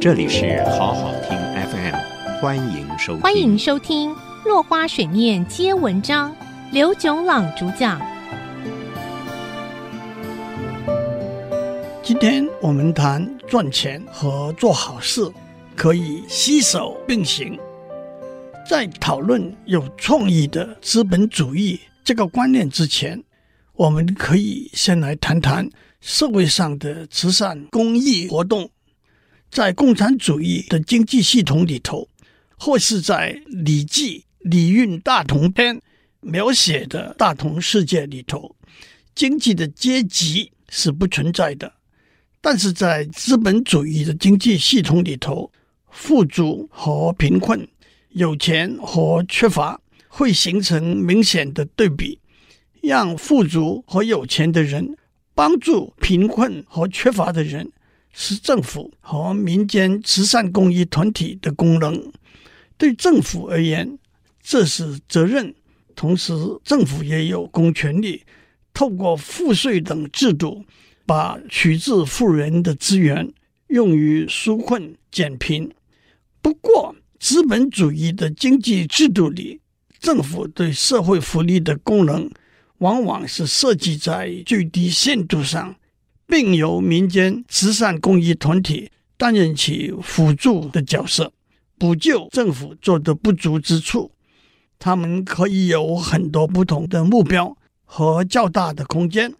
这里是好好听 FM，欢迎收听。欢迎收听《落花水面皆文章》，刘炯朗主讲。今天我们谈赚钱和做好事可以携手并行。在讨论有创意的资本主义这个观念之前，我们可以先来谈谈社会上的慈善公益活动。在共产主义的经济系统里头，或是在《礼记·礼运大同篇》描写的大同世界里头，经济的阶级是不存在的。但是在资本主义的经济系统里头，富足和贫困、有钱和缺乏会形成明显的对比，让富足和有钱的人帮助贫困和缺乏的人。是政府和民间慈善公益团体的功能。对政府而言，这是责任；同时，政府也有公权力，透过赋税等制度，把取自富人的资源用于纾困减贫。不过，资本主义的经济制度里，政府对社会福利的功能，往往是设计在最低限度上。并由民间慈善公益团体担任起辅助的角色，补救政府做的不足之处。他们可以有很多不同的目标和较大的空间，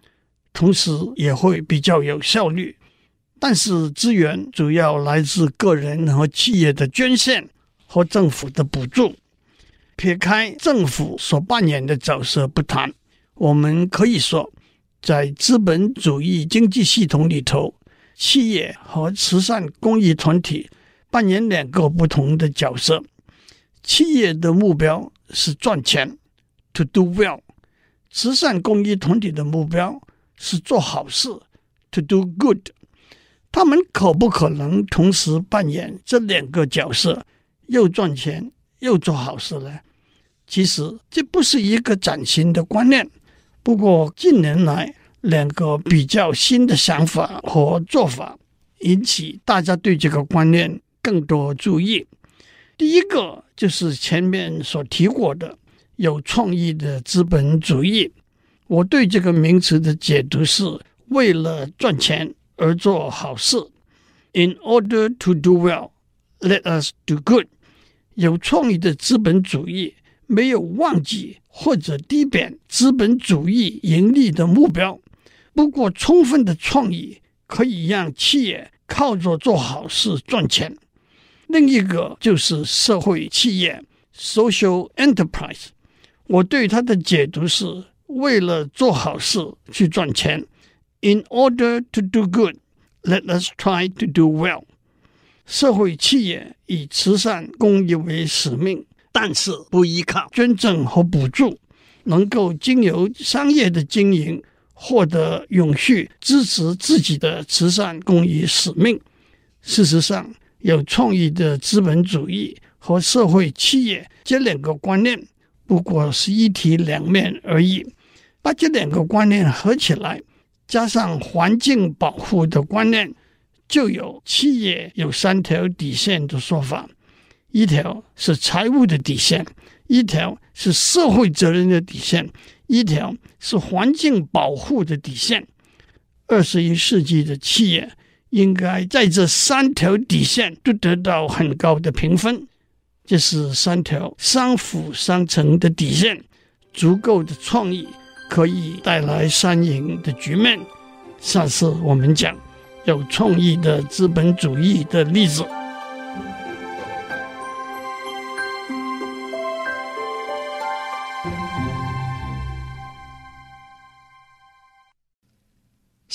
同时也会比较有效率。但是资源主要来自个人和企业的捐献和政府的补助。撇开政府所扮演的角色不谈，我们可以说。在资本主义经济系统里头，企业和慈善公益团体扮演两个不同的角色。企业的目标是赚钱，to do well；慈善公益团体的目标是做好事，to do good。他们可不可能同时扮演这两个角色，又赚钱又做好事呢？其实这不是一个崭新的观念。不过近年来，两个比较新的想法和做法引起大家对这个观念更多注意。第一个就是前面所提过的有创意的资本主义。我对这个名词的解读是：为了赚钱而做好事。In order to do well, let us do good。有创意的资本主义没有忘记。或者低贬资本主义盈利的目标，不过充分的创意可以让企业靠着做好事赚钱。另一个就是社会企业 （social enterprise），我对它的解读是为了做好事去赚钱。In order to do good, let us try to do well。社会企业以慈善公益为使命。但是不依靠捐赠和补助，能够经由商业的经营获得永续支持自己的慈善公益使命。事实上，有创意的资本主义和社会企业这两个观念不过是一体两面而已。把这两个观念合起来，加上环境保护的观念，就有企业有三条底线的说法。一条是财务的底线，一条是社会责任的底线，一条是环境保护的底线。二十一世纪的企业应该在这三条底线都得到很高的评分，这是三条相辅相成的底线。足够的创意可以带来三赢的局面。下次我们讲有创意的资本主义的例子。